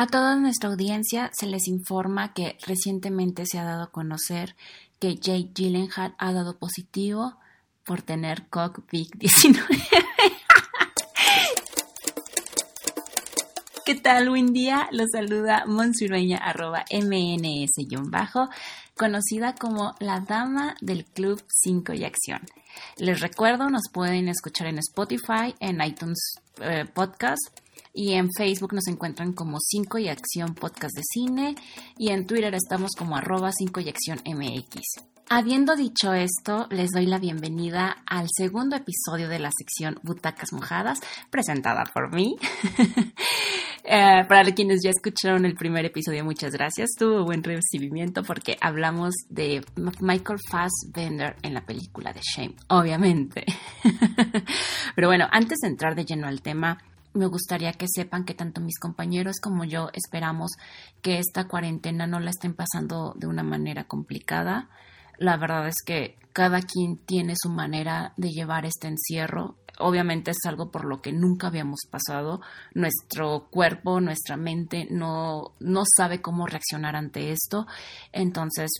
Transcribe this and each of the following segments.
A toda nuestra audiencia se les informa que recientemente se ha dado a conocer que Jake Gyllenhaal ha dado positivo por tener COVID-19. ¿Qué tal? Buen día. Los saluda Monsurueña arroba mns-bajo, conocida como la dama del Club 5 y Acción. Les recuerdo, nos pueden escuchar en Spotify, en iTunes eh, Podcast y en Facebook nos encuentran como 5 y Acción Podcast de Cine y en Twitter estamos como arroba 5 y Acción MX. Habiendo dicho esto, les doy la bienvenida al segundo episodio de la sección Butacas Mojadas, presentada por mí. Eh, para quienes ya escucharon el primer episodio, muchas gracias. Tuvo buen recibimiento porque hablamos de Michael Fassbender en la película de Shame, obviamente. Pero bueno, antes de entrar de lleno al tema, me gustaría que sepan que tanto mis compañeros como yo esperamos que esta cuarentena no la estén pasando de una manera complicada. La verdad es que cada quien tiene su manera de llevar este encierro. Obviamente es algo por lo que nunca habíamos pasado. Nuestro cuerpo, nuestra mente no, no sabe cómo reaccionar ante esto. Entonces,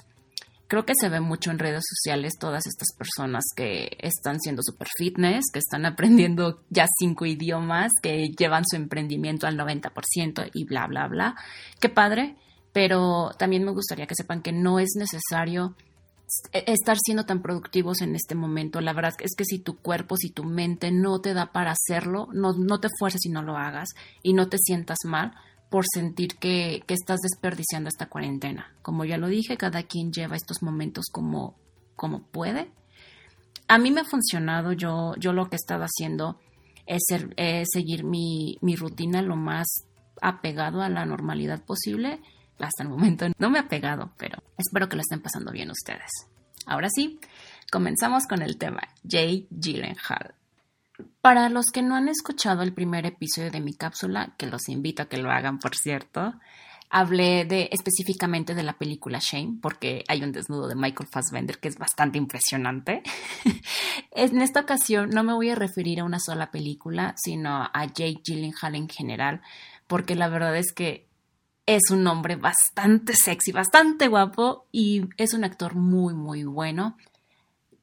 creo que se ve mucho en redes sociales todas estas personas que están siendo super fitness, que están aprendiendo ya cinco idiomas, que llevan su emprendimiento al 90% y bla, bla, bla. Qué padre, pero también me gustaría que sepan que no es necesario e-, estar siendo tan productivos en este momento. La verdad es que si tu cuerpo, si tu mente no te da para hacerlo, no, te fuerces y no lo hagas y no te sientas mal, por sentir que, estás desperdiciando esta cuarentena. Como ya lo dije, cada quien lleva estos momentos como, como puede. A mí me ha funcionado, yo, yo lo que he estado haciendo es, seguir mi, mi rutina lo más apegado a la normalidad posible. Hasta el momento no me ha pegado, pero espero que lo estén pasando bien ustedes. Ahora sí, comenzamos con el tema. Jay Gyllenhaal. Para los que no han escuchado el primer episodio de mi cápsula, que los invito a que lo hagan, por cierto, hablé de específicamente de la película Shame, porque hay un desnudo de Michael Fassbender que es bastante impresionante. en esta ocasión no me voy a referir a una sola película, sino a Jake Gyllenhaal en general, porque la verdad es que es un hombre bastante sexy, bastante guapo y es un actor muy, muy bueno.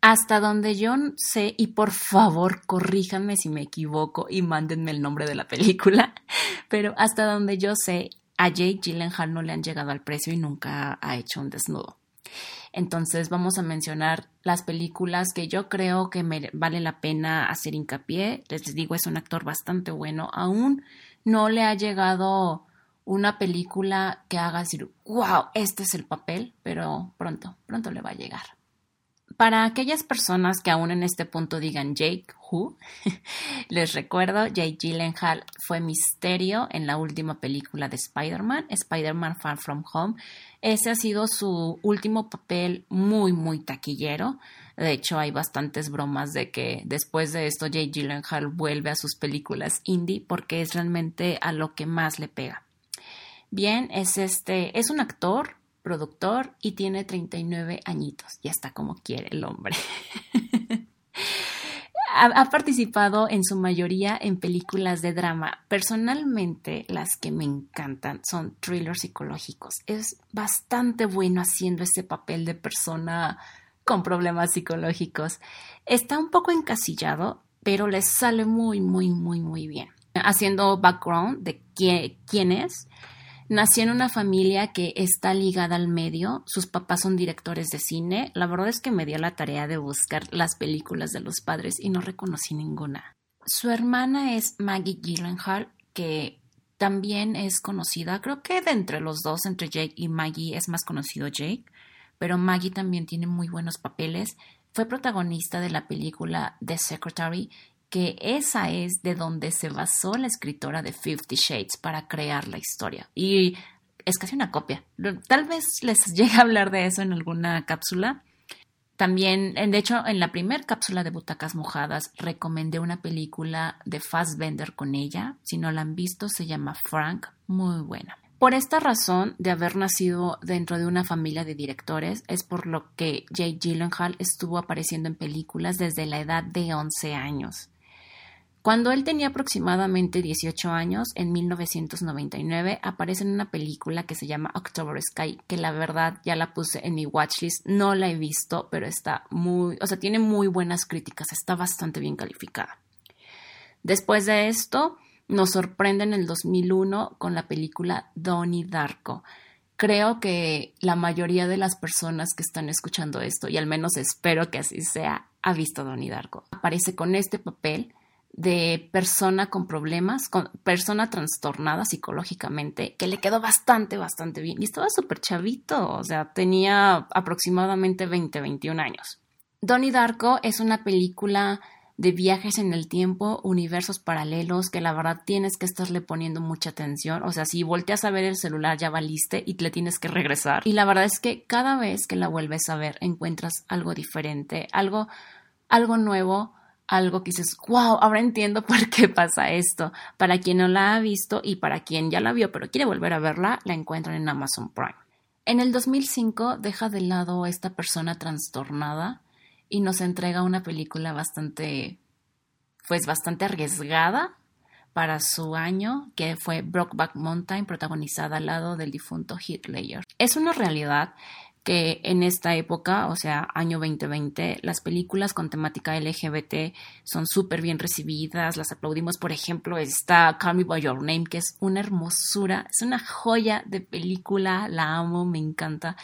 Hasta donde yo sé, y por favor corríjanme si me equivoco y mándenme el nombre de la película, pero hasta donde yo sé, a Jake Gyllenhaal no le han llegado al precio y nunca ha hecho un desnudo. Entonces vamos a mencionar las películas que yo creo que me vale la pena hacer hincapié. Les digo, es un actor bastante bueno. Aún no le ha llegado una película que haga decir, wow, este es el papel, pero pronto, pronto le va a llegar. Para aquellas personas que aún en este punto digan Jake Who, les recuerdo, Jake Gyllenhaal fue Misterio en la última película de Spider-Man, Spider-Man Far From Home. Ese ha sido su último papel muy, muy taquillero. De hecho, hay bastantes bromas de que después de esto Jake Gyllenhaal vuelve a sus películas indie porque es realmente a lo que más le pega. Bien, es este, es un actor, productor y tiene 39 añitos. Ya está como quiere el hombre. ha, participado en su mayoría en películas de drama. Personalmente, las que me encantan son thrillers psicológicos. Es bastante bueno haciendo ese papel de persona con problemas psicológicos. Está un poco encasillado, pero le sale muy, muy, muy, muy bien. Haciendo background de quién es Nació en una familia que está ligada al medio, sus papás son directores de cine, la verdad es que me dio la tarea de buscar las películas de los padres y no reconocí ninguna. Su hermana es Maggie Gyllenhaal, que también es conocida, creo que de entre los dos, entre Jake y Maggie, es más conocido Jake, pero Maggie también tiene muy buenos papeles. Fue protagonista de la película The Secretary que esa es de donde se basó la escritora de Fifty Shades para crear la historia. Y es casi una copia. Tal vez les llegue a hablar de eso en alguna cápsula. También, de hecho, en la primera cápsula de Butacas Mojadas recomendé una película de Fassbender con ella. Si no la han visto, se llama Frank, muy buena. Por esta razón de haber nacido dentro de una familia de directores, es por lo que Jake Gyllenhaal estuvo apareciendo en películas desde la edad de 11 años. Cuando él tenía aproximadamente 18 años, en 1999, aparece en una película que se llama October Sky, que la verdad ya la puse en mi watchlist, no la he visto, pero está muy, o sea, tiene muy buenas críticas, está bastante bien calificada. Después de esto, nos sorprende en el 2001 con la película Donnie Darko. Creo que la mayoría de las personas que están escuchando esto, y al menos espero que así sea, ha visto Donnie Darko. Aparece con este papel de persona con problemas, con persona trastornada psicológicamente, que le quedó bastante, bastante bien. Y estaba súper chavito, o sea, tenía aproximadamente 20, 21 años. Donnie Darko es una película de viajes en el tiempo, universos paralelos, que la verdad tienes que estarle poniendo mucha atención. O sea, si volteas a ver el celular ya valiste y le tienes que regresar. Y la verdad es que cada vez que la vuelves a ver encuentras algo diferente, algo, algo nuevo, algo que dices, wow, ahora entiendo por qué pasa esto. Para quien no la ha visto y para quien ya la vio pero quiere volver a verla, la encuentran en Amazon Prime. En el 2005 deja de lado a esta persona trastornada y nos entrega una película bastante, pues bastante arriesgada para su año, que fue Brokeback Mountain, protagonizada al lado del difunto Heath. Es una realidad que en esta época, o sea, año 2020, las películas con temática LGBT son súper bien recibidas, las aplaudimos. Por ejemplo, está Call Me By Your Name, que es una hermosura, es una joya de película, la amo, me encanta.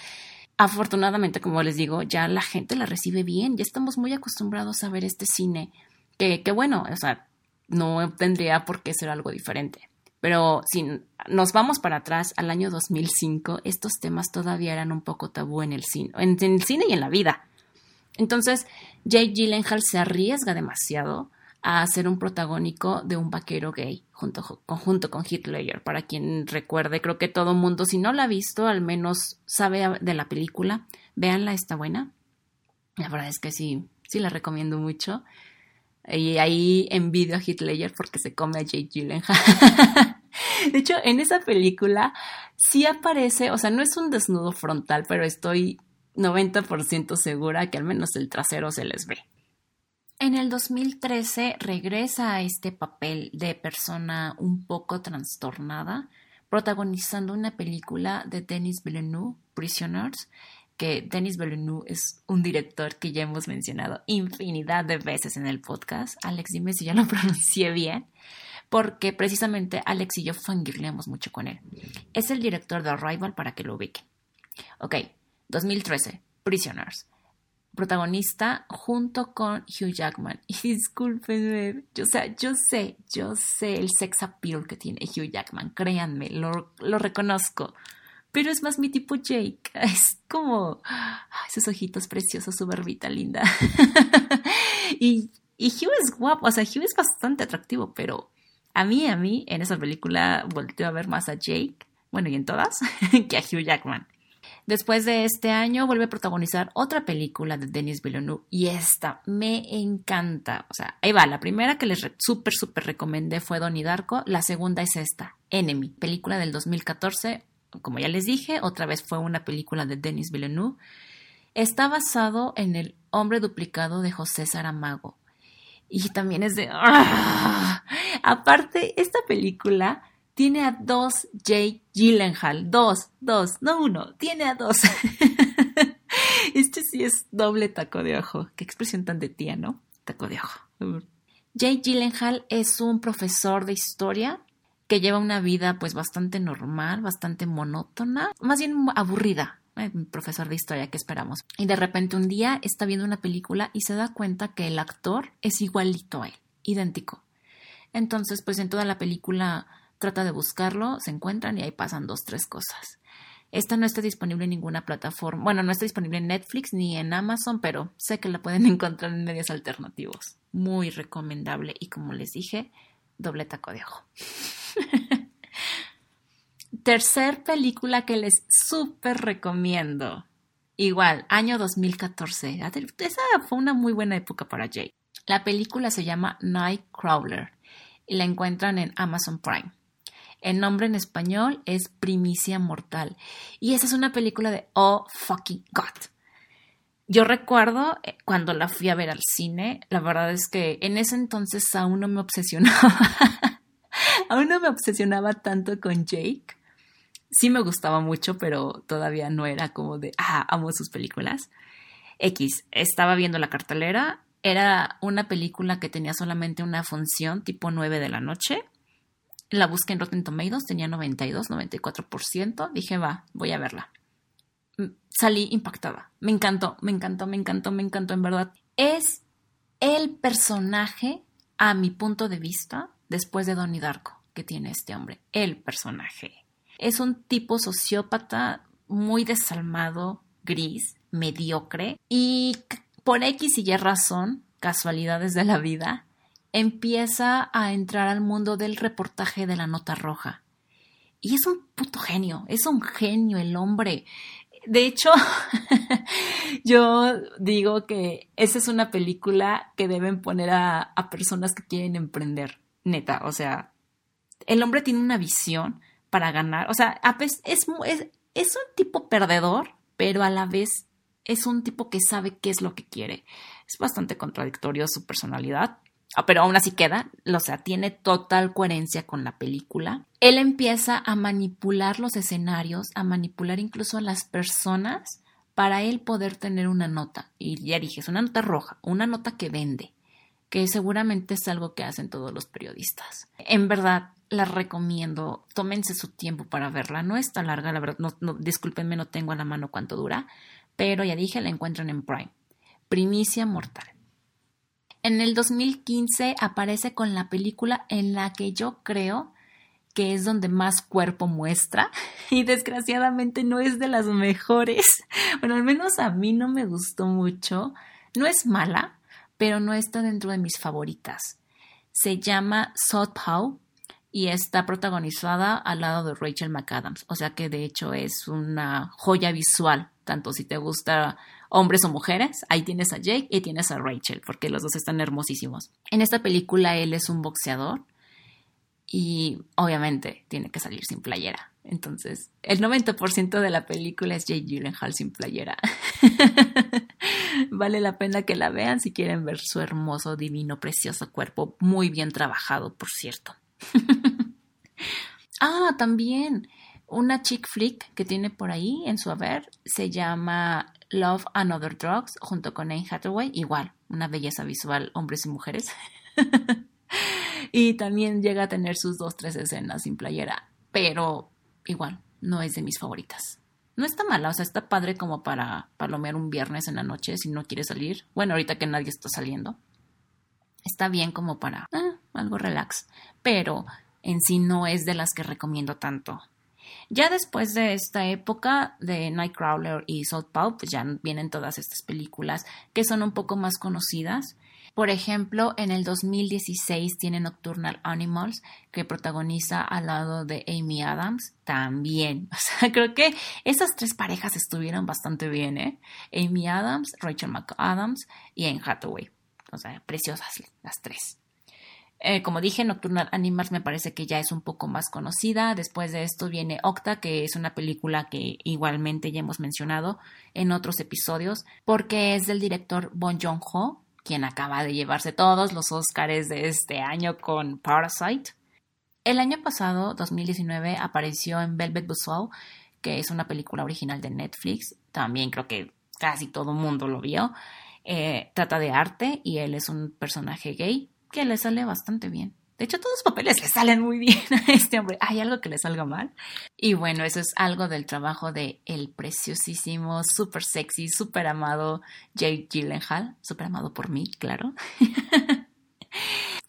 Afortunadamente, como les digo, ya la gente la recibe bien, ya estamos muy acostumbrados a ver este cine, que, que bueno, o sea, no tendría por qué ser algo diferente. Pero si nos vamos para atrás al año 2005, estos temas todavía eran un poco tabú en el cine, en, el cine y en la vida. Entonces, Jake Gyllenhaal se arriesga demasiado a ser un protagónico de un vaquero gay junto, junto con Ledger. Para quien recuerde, creo que todo mundo, si no la ha visto, al menos sabe de la película. Véanla, está buena. La verdad es que sí, sí la recomiendo mucho. Y ahí envidio a Ledger porque se come a Jake Gyllenhaal. de hecho, en esa película sí aparece, o sea, no es un desnudo frontal, pero estoy 90% segura que al menos el trasero se les ve. En el 2013 regresa a este papel de persona un poco trastornada, protagonizando una película de Denis Villeneuve, Prisoners, que Denis Villeneuve es un director que ya hemos mencionado infinidad de veces en el podcast. Alex, dime si ya lo pronuncié bien, porque precisamente Alex y yo fangirleamos mucho con él. Es el director de Arrival para que lo ubiquen. Ok, 2013, Prisoners. Protagonista junto con Hugh Jackman. Y discúlpenme, yo, o yo sé, yo sé el sex appeal que tiene Hugh Jackman, créanme, lo, lo reconozco pero es más mi tipo Jake. Es como esos ojitos preciosos, su barbita linda. y, y Hugh es guapo, o sea, Hugh es bastante atractivo, pero a mí, a mí, en esa película volteo a ver más a Jake, bueno, y en todas, que a Hugh Jackman. Después de este año vuelve a protagonizar otra película de Denis Villeneuve y esta me encanta. O sea, ahí va, la primera que les súper, súper recomendé fue Donnie Darko, la segunda es esta, Enemy, película del 2014, como ya les dije, otra vez fue una película de Denis Villeneuve. Está basado en El hombre duplicado de José Saramago. Y también es de... ¡ah! Aparte, esta película tiene a dos Jake Gyllenhaal. Dos, dos, no uno. Tiene a dos. este sí es doble taco de ojo. Qué expresión tan de tía, ¿no? Taco de ojo. Jake Gyllenhaal es un profesor de historia que lleva una vida pues bastante normal, bastante monótona, más bien aburrida. Eh, profesor de historia que esperamos. Y de repente un día está viendo una película y se da cuenta que el actor es igualito a él, idéntico. Entonces, pues en toda la película trata de buscarlo, se encuentran y ahí pasan dos, tres cosas. Esta no está disponible en ninguna plataforma. Bueno, no está disponible en Netflix ni en Amazon, pero sé que la pueden encontrar en medios alternativos. Muy recomendable y como les dije, doble taco de ojo. Tercer película que les súper recomiendo. Igual, año 2014. Esa fue una muy buena época para Jake. La película se llama Nightcrawler y la encuentran en Amazon Prime. El nombre en español es Primicia Mortal. Y esa es una película de Oh Fucking God. Yo recuerdo eh, cuando la fui a ver al cine, la verdad es que en ese entonces aún no me obsesionaba, aún no me obsesionaba tanto con Jake. Sí me gustaba mucho, pero todavía no era como de, ah, amo sus películas. X, estaba viendo la cartelera, era una película que tenía solamente una función tipo 9 de la noche. La busqué en Rotten Tomatoes, tenía 92, 94%. Dije, va, voy a verla. Mm, salí impactada. Me encantó, me encantó, me encantó, me encantó, en verdad. Es el personaje, a mi punto de vista, después de Donnie Darko, que tiene este hombre. El personaje. Es un tipo sociópata muy desalmado, gris, mediocre y por X y Y razón, casualidades de la vida, empieza a entrar al mundo del reportaje de la nota roja. Y es un puto genio, es un genio el hombre. De hecho, yo digo que esa es una película que deben poner a, personas que quieren emprender, neta. O sea, el hombre tiene una visión para ganar. O sea, es, es, es un tipo perdedor, pero a la vez es un tipo que sabe qué es lo que quiere. Es bastante contradictorio su personalidad, ah, pero aún así queda, o sea, tiene total coherencia con la película. Él empieza a manipular los escenarios, a manipular incluso a las personas para él poder tener una nota. Y ya dije, es una nota roja, una nota que vende, que seguramente es algo que hacen todos los periodistas. En verdad, la recomiendo. Tómense su tiempo para verla. No está larga, la verdad. No, discúlpenme, no tengo a la mano cuánto dura pero ya dije, la encuentran en Prime. Primicia Mortal. En el 2015 aparece con la película en la que yo creo que es donde más cuerpo muestra y desgraciadamente no es de las mejores. Bueno, al menos a mí no me gustó mucho. No es mala, pero no está dentro de mis favoritas. Se llama Southpaw y está protagonizada al lado de Rachel McAdams, o sea que de hecho es una joya visual tanto si te gusta hombres o mujeres, ahí tienes a Jake y tienes a Rachel, porque los dos están hermosísimos. En esta película él es un boxeador y obviamente tiene que salir sin playera. Entonces, el 90% de la película es Jake Gyllenhaal sin playera. vale la pena que la vean si quieren ver su hermoso, divino, precioso cuerpo, muy bien trabajado, por cierto. ah, también una chick flick que tiene por ahí en su haber se llama Love and Other Drugs junto con Anne Hathaway, igual, una belleza visual, hombres y mujeres. y también llega a tener sus dos, tres escenas sin playera, pero igual, no es de mis favoritas. No está mala, o sea, está padre como para palomear un viernes en la noche si no quieres salir. Bueno, ahorita que nadie está saliendo. Está bien como para ah, algo relax, pero en sí no es de las que recomiendo tanto. Ya después de esta época de Nightcrawler y Paw, pues ya vienen todas estas películas que son un poco más conocidas. Por ejemplo, en el 2016 tiene Nocturnal Animals, que protagoniza al lado de Amy Adams, también. O sea, creo que esas tres parejas estuvieron bastante bien, ¿eh? Amy Adams, Rachel McAdams y Anne Hathaway. O sea, preciosas las tres. Eh, como dije, Nocturnal Animals me parece que ya es un poco más conocida. Después de esto viene Octa, que es una película que igualmente ya hemos mencionado en otros episodios, porque es del director Bon Joon-ho, quien acaba de llevarse todos los Oscars de este año con Parasite. El año pasado, 2019, apareció en Velvet Buzzsaw, que es una película original de Netflix. También creo que casi todo el mundo lo vio. Eh, trata de arte y él es un personaje gay que le sale bastante bien. De hecho, todos los papeles le salen muy bien a este hombre. ¿Hay algo que le salga mal? Y bueno, eso es algo del trabajo de el preciosísimo, súper sexy, súper amado Jake Gyllenhaal. Súper amado por mí, claro.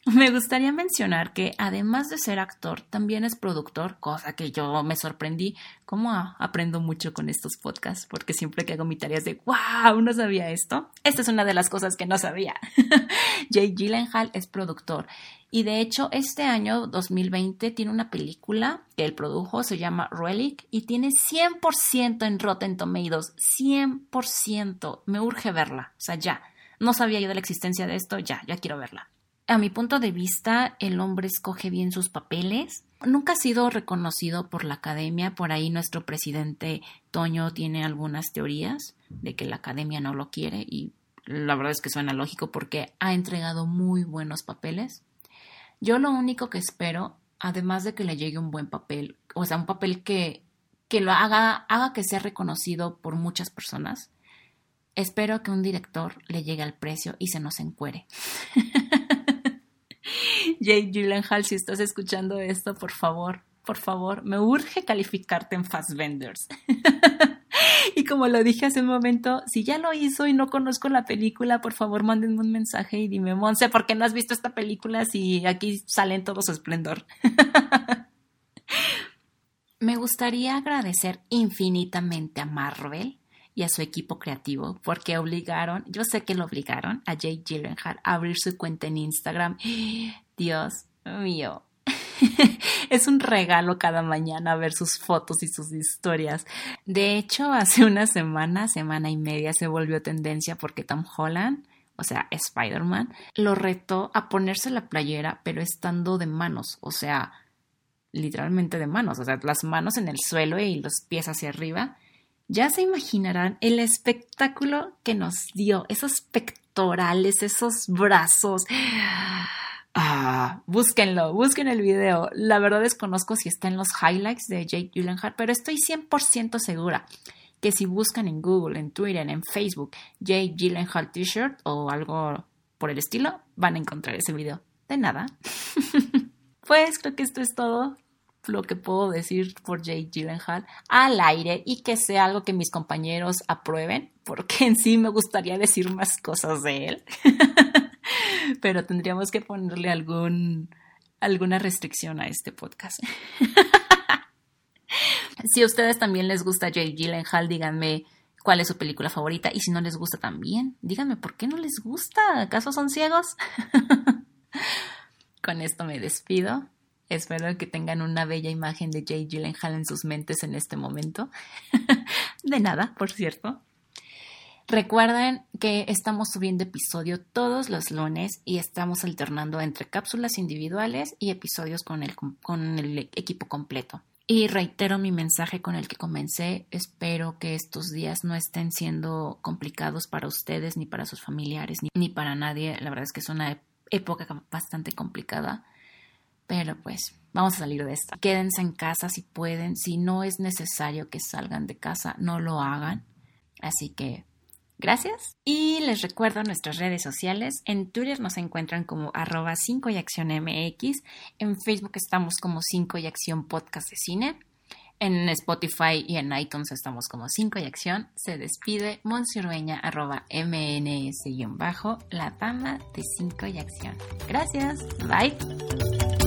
Me gustaría mencionar que además de ser actor, también es productor, cosa que yo me sorprendí. Como aprendo mucho con estos podcasts, porque siempre que hago mi tarea es de wow, no sabía esto. Esta es una de las cosas que no sabía. Jay Gyllenhaal es productor. Y de hecho, este año 2020 tiene una película que él produjo, se llama Relic, y tiene 100% en Rotten Tomatoes. 100%. Me urge verla. O sea, ya. No sabía yo de la existencia de esto, ya, ya quiero verla. A mi punto de vista, el hombre escoge bien sus papeles. Nunca ha sido reconocido por la academia. Por ahí nuestro presidente Toño tiene algunas teorías de que la academia no lo quiere y la verdad es que suena lógico porque ha entregado muy buenos papeles. Yo lo único que espero, además de que le llegue un buen papel, o sea, un papel que, que lo haga, haga que sea reconocido por muchas personas, espero que un director le llegue al precio y se nos encuere. Jake Gyllenhaal, si estás escuchando esto, por favor, por favor, me urge calificarte en Fast Vendors. y como lo dije hace un momento, si ya lo hizo y no conozco la película, por favor mándenme un mensaje y dime, Monse, ¿por qué no has visto esta película si aquí sale en todo su esplendor? Me gustaría agradecer infinitamente a Marvel y a su equipo creativo porque obligaron, yo sé que lo obligaron a Jake Gyllenhaal a abrir su cuenta en Instagram. Dios mío, es un regalo cada mañana ver sus fotos y sus historias. De hecho, hace una semana, semana y media, se volvió tendencia porque Tom Holland, o sea, Spider-Man, lo retó a ponerse la playera, pero estando de manos, o sea, literalmente de manos, o sea, las manos en el suelo y los pies hacia arriba. Ya se imaginarán el espectáculo que nos dio, esos pectorales, esos brazos. Ah, búsquenlo, busquen el video. La verdad desconozco si está en los highlights de Jake Gyllenhaal, pero estoy 100% segura que si buscan en Google, en Twitter, en Facebook, Jake Gyllenhaal T-shirt o algo por el estilo, van a encontrar ese video. De nada. pues creo que esto es todo lo que puedo decir por Jake Gyllenhaal al aire y que sea algo que mis compañeros aprueben, porque en sí me gustaría decir más cosas de él. pero tendríamos que ponerle algún, alguna restricción a este podcast. si a ustedes también les gusta Jake Gyllenhaal, díganme cuál es su película favorita y si no les gusta también, díganme por qué no les gusta. ¿Acaso son ciegos? Con esto me despido. Espero que tengan una bella imagen de Jake Gyllenhaal en sus mentes en este momento. de nada, por cierto. Recuerden que estamos subiendo episodio todos los lunes y estamos alternando entre cápsulas individuales y episodios con el, con el equipo completo. Y reitero mi mensaje con el que comencé. Espero que estos días no estén siendo complicados para ustedes, ni para sus familiares, ni, ni para nadie. La verdad es que es una época bastante complicada. Pero pues vamos a salir de esta. Quédense en casa si pueden. Si no es necesario que salgan de casa, no lo hagan. Así que Gracias. Y les recuerdo nuestras redes sociales. En Twitter nos encuentran como arroba 5 y acción MX. En Facebook estamos como 5 y acción podcast de cine. En Spotify y en iTunes estamos como 5 y acción. Se despide Monsirueña arroba MNS-bajo, la dama de 5 y acción. Gracias. Bye.